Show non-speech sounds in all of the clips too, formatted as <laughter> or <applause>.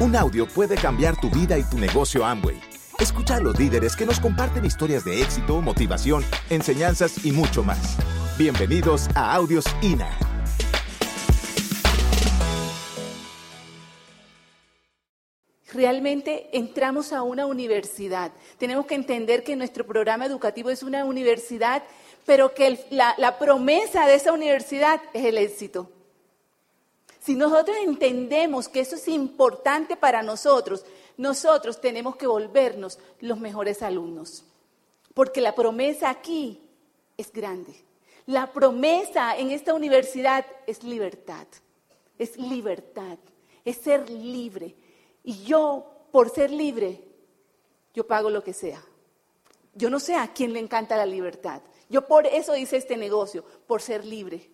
Un audio puede cambiar tu vida y tu negocio Amway. Escucha a los líderes que nos comparten historias de éxito, motivación, enseñanzas y mucho más. Bienvenidos a Audios INA. Realmente entramos a una universidad. Tenemos que entender que nuestro programa educativo es una universidad, pero que la, promesa de esa universidad es el éxito. Si nosotros entendemos que eso es importante para nosotros, nosotros tenemos que volvernos los mejores alumnos. Porque la promesa aquí es grande. La promesa en esta universidad es libertad. Es libertad. Es ser libre. Y yo, por ser libre, yo pago lo que sea. Yo no sé a quién le encanta la libertad. Yo por eso hice este negocio, por ser libre.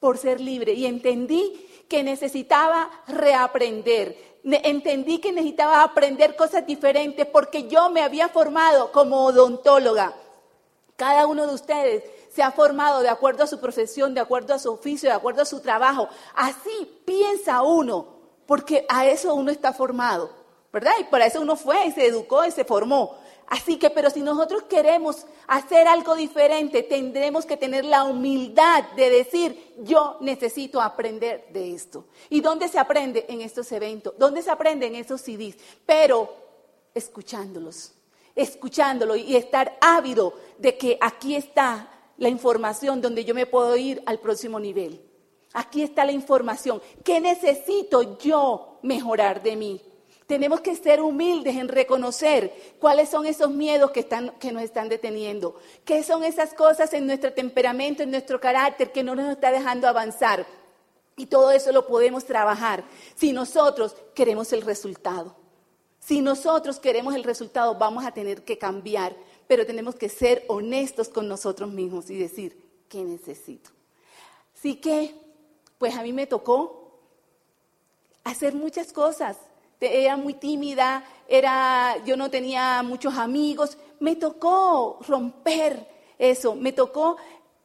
Por ser libre. Y entendí que necesitaba reaprender entendí que necesitaba aprender cosas diferentes porque yo me había formado como odontóloga. Cada uno de ustedes se ha formado de acuerdo a su profesión, de acuerdo a su oficio, de acuerdo a su trabajo. Así piensa uno, porque a eso uno está formado, ¿verdad? Y para eso uno fue y se educó y se formó. Así que, pero si nosotros queremos hacer algo diferente, tendremos que tener la humildad de decir, yo necesito aprender de esto. ¿Y dónde se aprende? En estos eventos. ¿Dónde se aprende? En esos CDs. Pero escuchándolos, escuchándolo y estar ávido de que aquí está la información donde yo me puedo ir al próximo nivel. Aquí está la información. ¿Qué necesito yo mejorar de mí? Tenemos que ser humildes en reconocer cuáles son esos miedos que, están, que nos están deteniendo, qué son esas cosas en nuestro temperamento, en nuestro carácter que no nos está dejando avanzar. Y todo eso lo podemos trabajar si nosotros queremos el resultado. Si nosotros queremos el resultado, vamos a tener que cambiar, pero tenemos que ser honestos con nosotros mismos y decir, ¿qué necesito? Así que, pues a mí me tocó hacer muchas cosas era muy tímida, era, yo no tenía muchos amigos. Me tocó romper eso, me tocó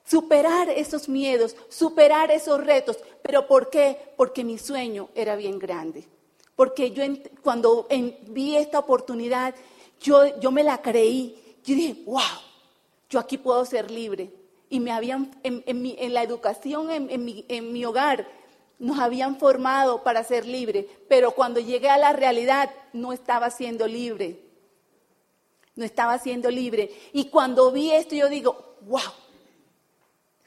superar esos miedos, superar esos retos. ¿Pero por qué? Porque mi sueño era bien grande. Porque yo cuando vi esta oportunidad, yo, yo me la creí. Yo dije, wow, yo aquí puedo ser libre. Y me habían, en, en, la educación, en, mi, en mi hogar, nos habían formado para ser libres, pero cuando llegué a la realidad no estaba siendo libre. No estaba siendo libre. Y cuando vi esto yo digo, wow,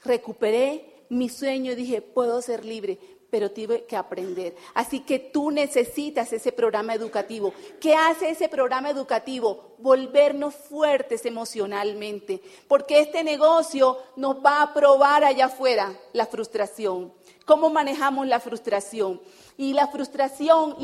recuperé mi sueño y dije, puedo ser libre pero tuve que aprender. Así que tú necesitas ese programa educativo. ¿Qué hace ese programa educativo? Volvernos fuertes emocionalmente, porque este negocio nos va a probar allá afuera la frustración. ¿Cómo manejamos la frustración? Y la frustración,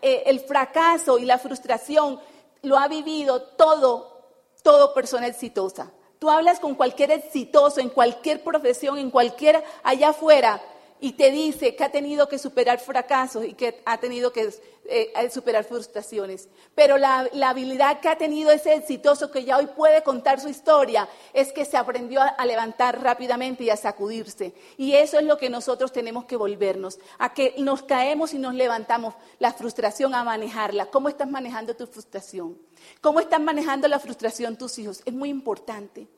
eh, el fracaso y la frustración lo ha vivido todo, todo persona exitosa. Tú hablas con cualquier exitoso en cualquier profesión, en cualquier allá afuera, y te dice que ha tenido que superar fracasos y que ha tenido que eh, superar frustraciones. Pero la, habilidad que ha tenido ese exitoso que ya hoy puede contar su historia es que se aprendió a, levantar rápidamente y a sacudirse. Y eso es lo que nosotros tenemos que volvernos, a que nos caemos y nos levantamos, la frustración a manejarla. ¿Cómo estás manejando tu frustración? ¿Cómo están manejando la frustración tus hijos? Es muy importante.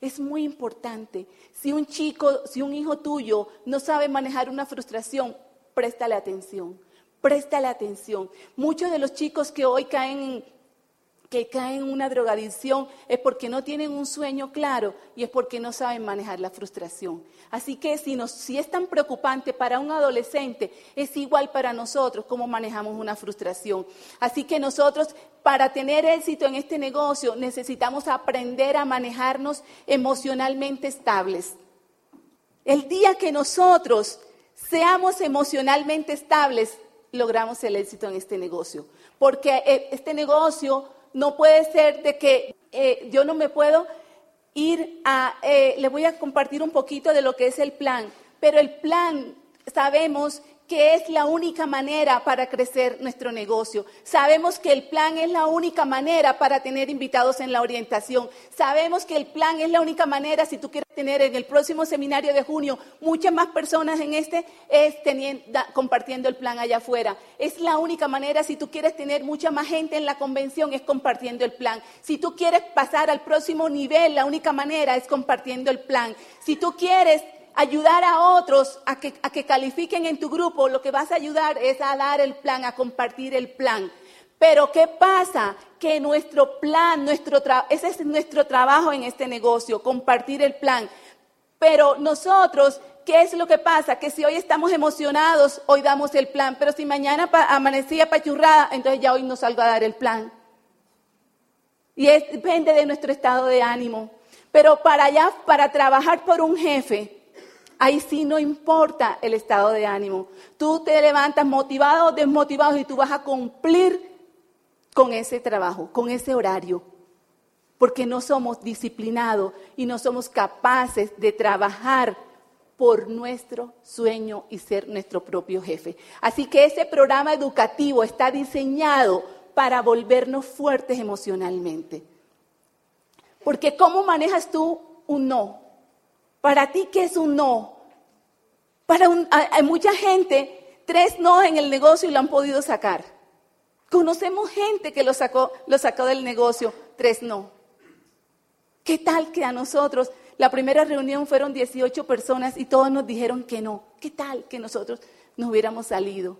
Es muy importante. Si un chico, si un hijo tuyo no sabe manejar una frustración, préstale atención. Préstale atención. Muchos de los chicos que hoy caen que caen en una drogadicción es porque no tienen un sueño claro y es porque no saben manejar la frustración. Así que si, si es tan preocupante para un adolescente, es igual para nosotros cómo manejamos una frustración. Así que nosotros, para tener éxito en este negocio, necesitamos aprender a manejarnos emocionalmente estables. El día que nosotros seamos emocionalmente estables, logramos el éxito en este negocio. Porque eh, este negocio no puede ser de que eh, yo no me puedo ir a, eh, le voy a compartir un poquito de lo que es el plan, pero el plan sabemos que es la única manera para crecer nuestro negocio. Sabemos que el plan es la única manera para tener invitados en la orientación. Sabemos que el plan es la única manera, si tú quieres tener en el próximo seminario de junio muchas más personas en este, es teniendo, compartiendo el plan allá afuera. Es la única manera, si tú quieres tener mucha más gente en la convención, es compartiendo el plan. Si tú quieres pasar al próximo nivel, la única manera es compartiendo el plan. Si tú quieres ayudar a otros a que, califiquen en tu grupo, lo que vas a ayudar es a dar el plan, a compartir el plan. Pero ¿qué pasa? Que nuestro plan, nuestro ese es nuestro trabajo en este negocio, compartir el plan. Pero nosotros, ¿qué es lo que pasa? Que si hoy estamos emocionados, hoy damos el plan. Pero si mañana amanecía pachurrada, entonces ya hoy no salgo a dar el plan. Y depende de nuestro estado de ánimo. Pero para allá, para trabajar por un jefe, Ahí sí no importa el estado de ánimo. Tú te levantas motivado o desmotivado y tú vas a cumplir con ese trabajo, con ese horario. Porque no somos disciplinados y no somos capaces de trabajar por nuestro sueño y ser nuestro propio jefe. Así que ese programa educativo está diseñado para volvernos fuertes emocionalmente. Porque ¿cómo manejas tú un no? Para ti, ¿qué es un no? Para hay mucha gente, tres no en el negocio y lo han podido sacar. Conocemos gente que lo sacó, lo sacó del negocio, tres no. ¿Qué tal que a nosotros, la primera reunión fueron 18 personas y todos nos dijeron que no? ¿Qué tal que nosotros nos hubiéramos salido?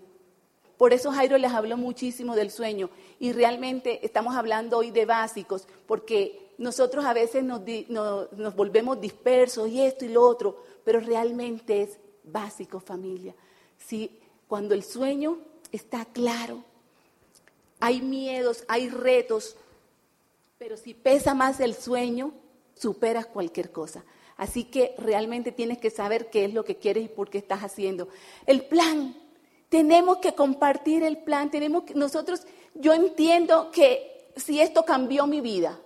Por eso Jairo les habló muchísimo del sueño y realmente estamos hablando hoy de básicos, porque nosotros a veces nos, volvemos dispersos y esto y lo otro, pero realmente es básico familia. Si cuando el sueño está claro, hay miedos, hay retos, pero si pesa más el sueño, superas cualquier cosa. Así que realmente tienes que saber qué es lo que quieres y por qué estás haciendo. El plan, tenemos que compartir el plan, tenemos que, nosotros, yo entiendo que si esto cambió mi vida,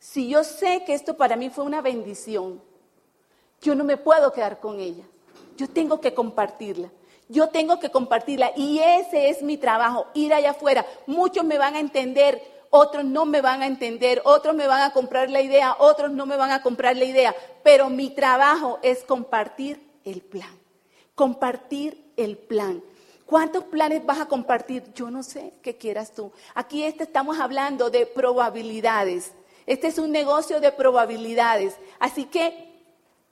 si yo sé que esto para mí fue una bendición, yo no me puedo quedar con ella. Yo tengo que compartirla. Yo tengo que compartirla. Y ese es mi trabajo, ir allá afuera. Muchos me van a entender, otros no me van a entender, otros me van a comprar la idea, otros no me van a comprar la idea. Pero mi trabajo es compartir el plan. Compartir el plan. ¿Cuántos planes vas a compartir? Yo no sé qué quieras tú. Aquí este estamos hablando de probabilidades. Este es un negocio de probabilidades. Así que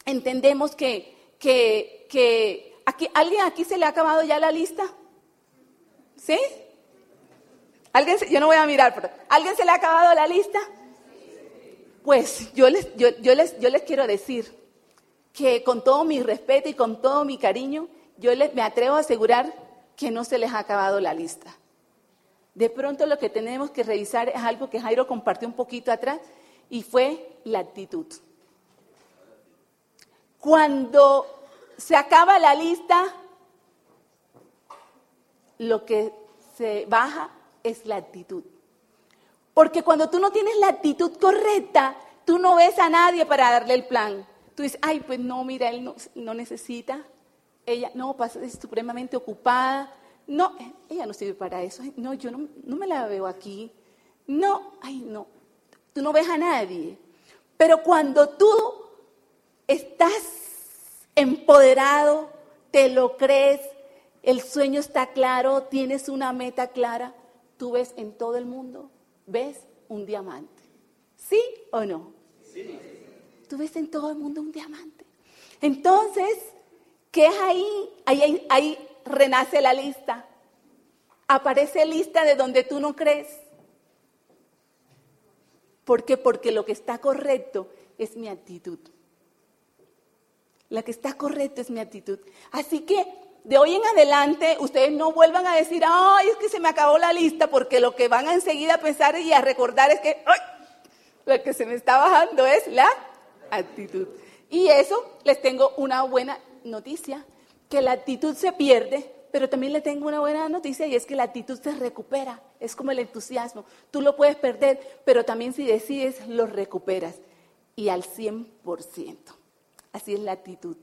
entendemos que, que, aquí, ¿alguien aquí se le ha acabado ya la lista? ¿Sí? ¿Alguien yo no voy a mirar, pero ¿alguien se le ha acabado la lista? Pues yo les, yo, les, yo les quiero decir que con todo mi respeto y con todo mi cariño, yo les, me atrevo a asegurar que no se les ha acabado la lista. De pronto lo que tenemos que revisar es algo que Jairo compartió un poquito atrás y fue la actitud. Cuando se acaba la lista, lo que se baja es la actitud. Porque cuando tú no tienes la actitud correcta, tú no ves a nadie para darle el plan. Tú dices, ay, pues no, mira, él no, necesita. Ella, no, pasa, es supremamente ocupada. No, ella no sirve para eso. No, yo no, me la veo aquí. No, ay, no. Tú no ves a nadie. Pero cuando tú estás empoderado, te lo crees, el sueño está claro, tienes una meta clara, tú ves en todo el mundo, ves un diamante. ¿Sí o no? Sí. Tú ves en todo el mundo un diamante. Entonces, ¿qué es ahí? Ahí, ahí renace la lista. Aparece lista de donde tú no crees. ¿Por qué? Porque lo que está correcto es mi actitud. La que está correcta es mi actitud. Así que de hoy en adelante ustedes no vuelvan a decir, ay, es que se me acabó la lista, porque lo que van a enseguida a pensar y a recordar es que, ay, lo que se me está bajando es la actitud. Y eso les tengo una buena noticia, que la actitud se pierde, pero también le tengo una buena noticia y es que la actitud se recupera. Es como el entusiasmo. Tú lo puedes perder, pero también si decides lo recuperas y al 100%. Así es la actitud.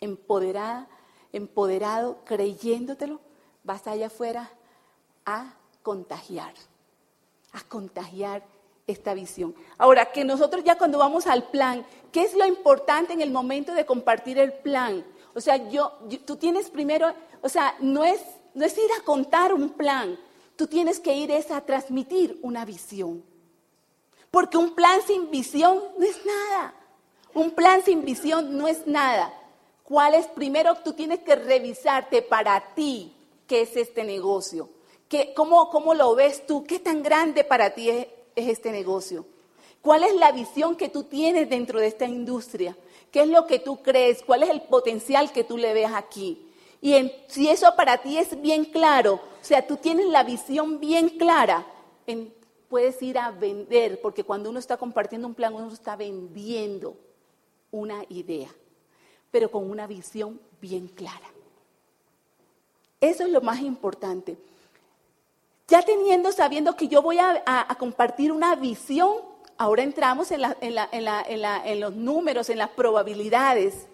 Empoderada, empoderado, creyéndotelo, vas allá afuera a contagiar, a contagiar esta visión. Ahora, que nosotros ya cuando vamos al plan, ¿qué es lo importante en el momento de compartir el plan? O sea, yo, tú tienes primero, o sea, no es, no es ir a contar un plan, tú tienes que ir es a transmitir una visión. Porque un plan sin visión no es nada. Un plan sin visión no es nada. ¿Cuál es? Primero tú tienes que revisarte para ti qué es este negocio. ¿Qué, cómo, ¿Cómo lo ves tú? ¿Qué tan grande para ti es, este negocio? ¿Cuál es la visión que tú tienes dentro de esta industria? ¿Qué es lo que tú crees? ¿Cuál es el potencial que tú le ves aquí? Y si eso para ti es bien claro, o sea, tú tienes la visión bien clara, puedes ir a vender, porque cuando uno está compartiendo un plan, uno está vendiendo una idea pero con una visión bien clara. Eso es lo más importante. Ya teniendo, sabiendo que yo voy a, compartir una visión, ahora entramos en, los números, en las probabilidades.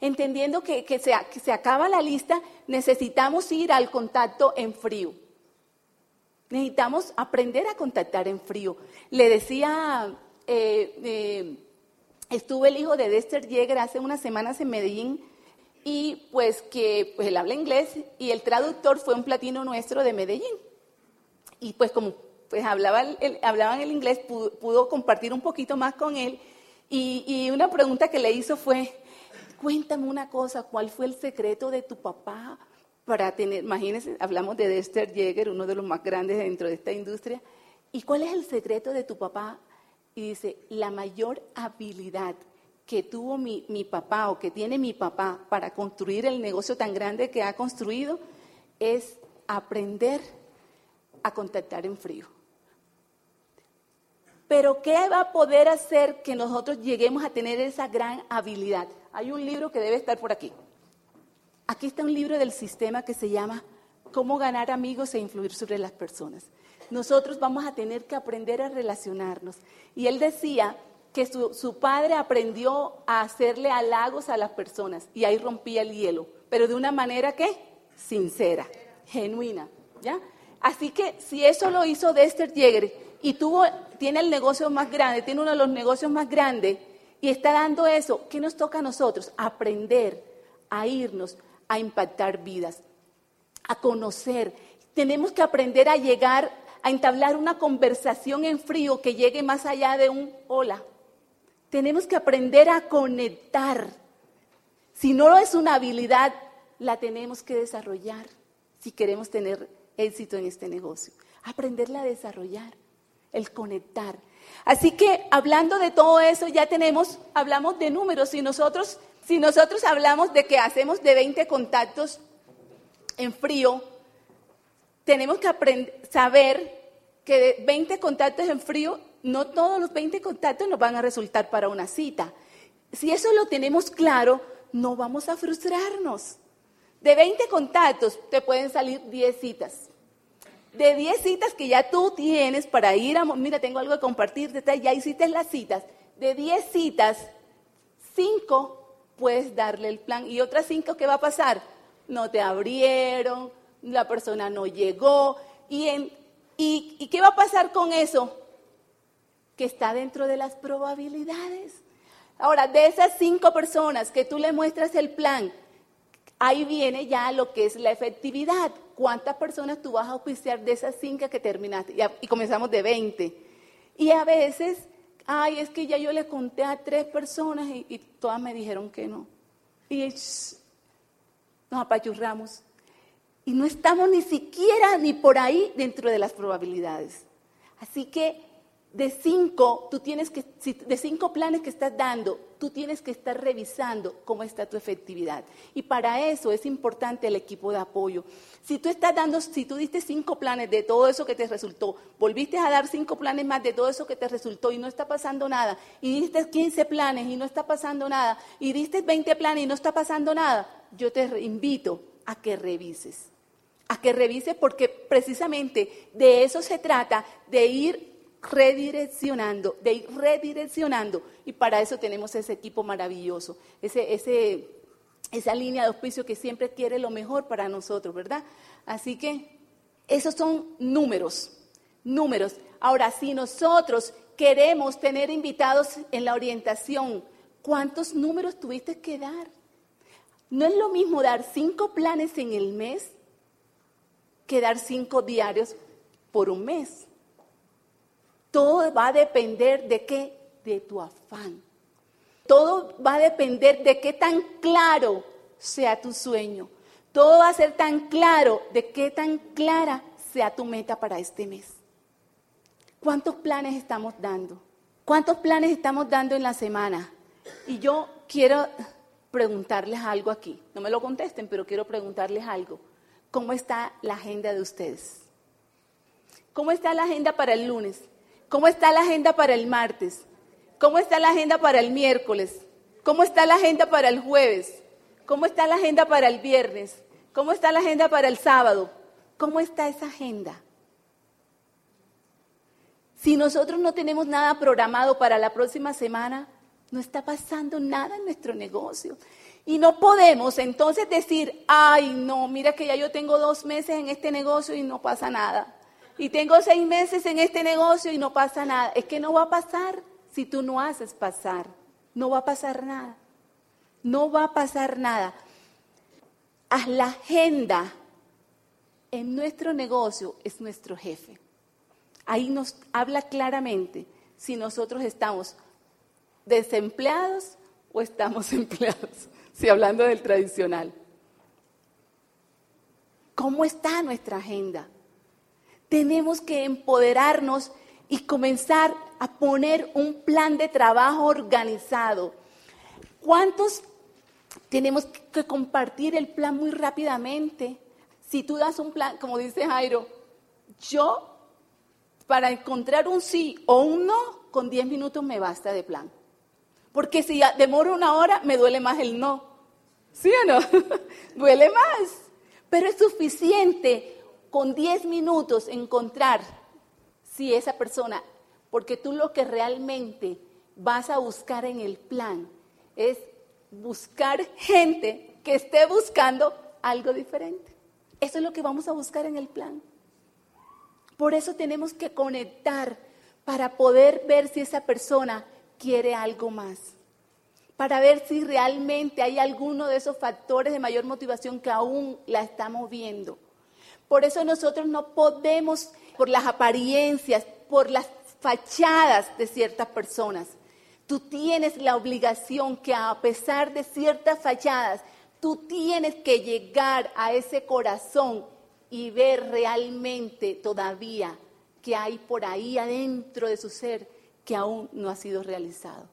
Entendiendo que, se, acaba la lista, necesitamos ir al contacto en frío. Necesitamos aprender a contactar en frío. Le decía eh, eh, Estuvo el hijo de Dexter Yeager hace unas semanas en Medellín y pues que pues él habla inglés y el traductor fue un platino nuestro de Medellín. Y pues como pues hablaba el, hablaban el inglés, pudo, compartir un poquito más con él y, una pregunta que le hizo fue, cuéntame una cosa, ¿cuál fue el secreto de tu papá para tener, imagínense, hablamos de Dexter Yeager, uno de los más grandes dentro de esta industria, ¿y cuál es el secreto de tu papá y dice, la mayor habilidad que tuvo mi, papá o que tiene mi papá para construir el negocio tan grande que ha construido es aprender a contactar en frío. Pero ¿qué va a poder hacer que nosotros lleguemos a tener esa gran habilidad? Hay un libro que debe estar por aquí. Aquí está un libro del sistema que se llama Cómo ganar amigos e influir sobre las personas nosotros vamos a tener que aprender a relacionarnos. Y él decía que su, padre aprendió a hacerle halagos a las personas y ahí rompía el hielo, pero de una manera que sincera, genuina, ¿ya? Así que si eso lo hizo Dexter Yeager y tuvo, tiene el negocio más grande, tiene uno de los negocios más grandes y está dando eso, ¿qué nos toca a nosotros? Aprender a irnos, a impactar vidas, a conocer. Tenemos que aprender a llegar a entablar una conversación en frío que llegue más allá de un hola. Tenemos que aprender a conectar. Si no es una habilidad, la tenemos que desarrollar si queremos tener éxito en este negocio. Aprenderla a desarrollar, el conectar. Así que hablando de todo eso, ya tenemos, hablamos de números. Si nosotros, si nosotros hablamos de que hacemos de 20 contactos en frío, tenemos que saber que de 20 contactos en frío, no todos los 20 contactos nos van a resultar para una cita. Si eso lo tenemos claro, no vamos a frustrarnos. De 20 contactos te pueden salir 10 citas. De 10 citas que ya tú tienes para ir a, mira, tengo algo que compartir, ya hiciste las citas. De 10 citas, 5 puedes darle el plan y otras 5, ¿qué va a pasar? No te abrieron, la persona no llegó. ¿Y, en, y, qué va a pasar con eso? Que está dentro de las probabilidades. Ahora, de esas cinco personas que tú le muestras el plan, ahí viene ya lo que es la efectividad. ¿Cuántas personas tú vas a oficiar de esas cinco que terminaste? Y, comenzamos de 20. Y a veces, ay, es que ya yo le conté a tres personas y, todas me dijeron que no. Y nos apachurramos. Y no estamos ni siquiera ni por ahí dentro de las probabilidades. Así que de cinco, tú tienes que, de cinco planes que estás dando, tú tienes que estar revisando cómo está tu efectividad. Y para eso es importante el equipo de apoyo. Si tú estás dando, si tú diste cinco planes de todo eso que te resultó, volviste a dar cinco planes más de todo eso que te resultó y no está pasando nada, y diste 15 planes y no está pasando nada, y diste 20 planes y no está pasando nada, yo te invito a que revises a que revise porque precisamente de eso se trata, de ir redireccionando, de ir redireccionando. Y para eso tenemos ese equipo maravilloso, ese, ese, esa línea de auspicio que siempre quiere lo mejor para nosotros, ¿verdad? Así que esos son números, números. Ahora, si nosotros queremos tener invitados en la orientación, ¿cuántos números tuviste que dar? No es lo mismo dar cinco planes en el mes que dar cinco diarios por un mes. Todo va a depender de qué? De tu afán. Todo va a depender de qué tan claro sea tu sueño. Todo va a ser tan claro de qué tan clara sea tu meta para este mes. ¿Cuántos planes estamos dando? ¿Cuántos planes estamos dando en la semana? Y yo quiero preguntarles algo aquí. No me lo contesten, pero quiero preguntarles algo. ¿Cómo está la agenda de ustedes? ¿Cómo está la agenda para el lunes? ¿Cómo está la agenda para el martes? ¿Cómo está la agenda para el miércoles? ¿Cómo está la agenda para el jueves? ¿Cómo está la agenda para el viernes? ¿Cómo está la agenda para el sábado? ¿Cómo está esa agenda? Si nosotros no tenemos nada programado para la próxima semana, no está pasando nada en nuestro negocio. Y no podemos entonces decir, ay, no, mira que ya yo tengo dos meses en este negocio y no pasa nada. Y tengo seis meses en este negocio y no pasa nada. Es que no va a pasar si tú no haces pasar. No va a pasar nada. No va a pasar nada. Haz la agenda en nuestro negocio es nuestro jefe. Ahí nos habla claramente si nosotros estamos desempleados o estamos <laughs> empleados, si hablando del tradicional. ¿Cómo está nuestra agenda? Tenemos que empoderarnos y comenzar a poner un plan de trabajo organizado. ¿Cuántos tenemos que compartir el plan muy rápidamente? Si tú das un plan, como dice Jairo, yo para encontrar un sí o un no, con 10 minutos me basta de plan. Porque si demoro una hora, me duele más el no. ¿Sí o no? <laughs> duele más. Pero es suficiente con 10 minutos encontrar si esa persona, porque tú lo que realmente vas a buscar en el plan es buscar gente que esté buscando algo diferente. Eso es lo que vamos a buscar en el plan. Por eso tenemos que conectar para poder ver si esa persona quiere algo más. Para ver si realmente hay alguno de esos factores de mayor motivación que aún la estamos viendo. Por eso nosotros no podemos, por las apariencias, por las fachadas de ciertas personas, tú tienes la obligación que a pesar de ciertas fachadas, tú tienes que llegar a ese corazón y ver realmente todavía que hay por ahí adentro de su ser que aún no ha sido realizado.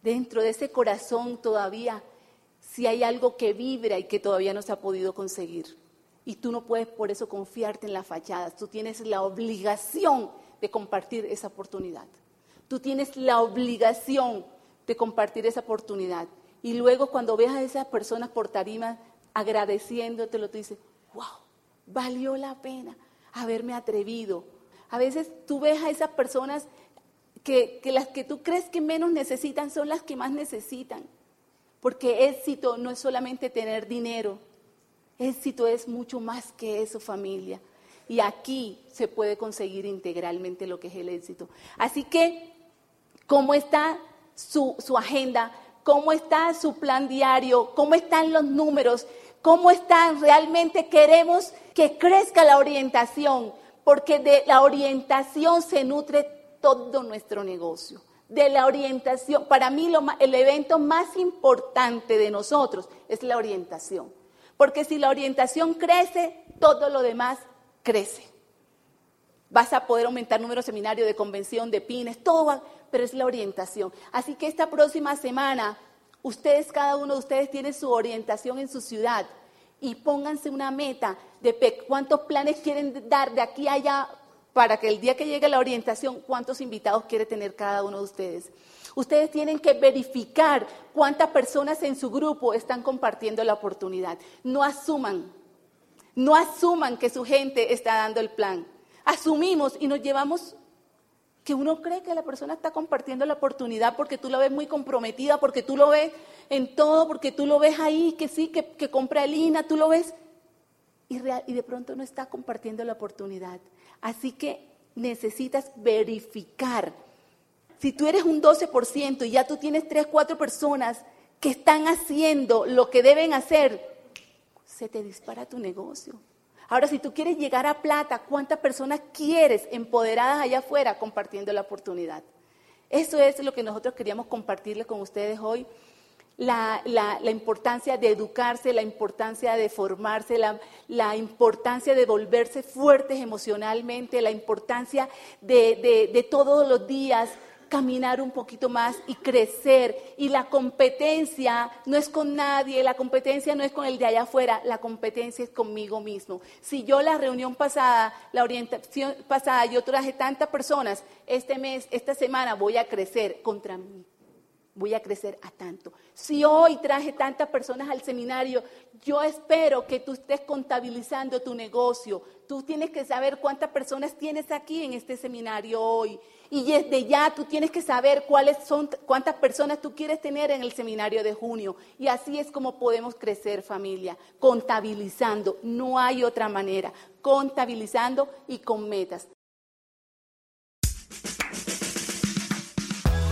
Dentro de ese corazón todavía si hay algo que vibra y que todavía no se ha podido conseguir. Y tú no puedes por eso confiarte en las fachadas. Tú tienes la obligación de compartir esa oportunidad. Tú tienes la obligación de compartir esa oportunidad. Y luego cuando veas a esas personas por tarima agradeciéndote, lo tú dices, wow, valió la pena haberme atrevido. A veces tú ves a esas personas que, que las que tú crees que menos necesitan son las que más necesitan. Porque éxito no es solamente tener dinero, Éxito es mucho más que eso, familia. Y aquí se puede conseguir integralmente lo que es el éxito. Así que, ¿cómo está su, agenda? ¿Cómo está su plan diario? ¿Cómo están los números? ¿Cómo están? Realmente queremos que crezca la orientación, porque de la orientación se nutre todo nuestro negocio. De la orientación, para mí el evento más importante de nosotros es la orientación. Porque si la orientación crece, todo lo demás crece. Vas a poder aumentar número de seminarios, de convención, de pines, todo pero es la orientación. Así que esta próxima semana, ustedes, cada uno de ustedes tiene su orientación en su ciudad y pónganse una meta de cuántos planes quieren dar de aquí a allá para que el día que llegue la orientación, cuántos invitados quiere tener cada uno de ustedes. Ustedes tienen que verificar cuántas personas en su grupo están compartiendo la oportunidad. No asuman, no asuman que su gente está dando el plan. Asumimos y nos llevamos que uno cree que la persona está compartiendo la oportunidad porque tú la ves muy comprometida, porque tú lo ves en todo, porque tú lo ves ahí, que sí, que, compra Lina, tú lo ves y de pronto no está compartiendo la oportunidad. Así que necesitas verificar. Si tú eres un 12% y ya tú tienes 3, 4 personas que están haciendo lo que deben hacer, se te dispara tu negocio. Ahora, si tú quieres llegar a plata, ¿cuántas personas quieres empoderadas allá afuera compartiendo la oportunidad? Eso es lo que nosotros queríamos compartirle con ustedes hoy. La, importancia de educarse, la importancia de formarse, la, importancia de volverse fuertes emocionalmente, la importancia de, de todos los días caminar un poquito más y crecer. Y la competencia no es con nadie, la competencia no es con el de allá afuera, la competencia es conmigo mismo. Si yo la reunión pasada, la orientación pasada, yo traje tantas personas, este mes, esta semana voy a crecer contra mí. Voy a crecer a tanto. Si hoy traje tantas personas al seminario, yo espero que tú estés contabilizando tu negocio. Tú tienes que saber cuántas personas tienes aquí en este seminario hoy. Y desde ya tú tienes que saber cuáles son, cuántas personas tú quieres tener en el seminario de junio. Y así es como podemos crecer familia, contabilizando. No hay otra manera, contabilizando y con metas.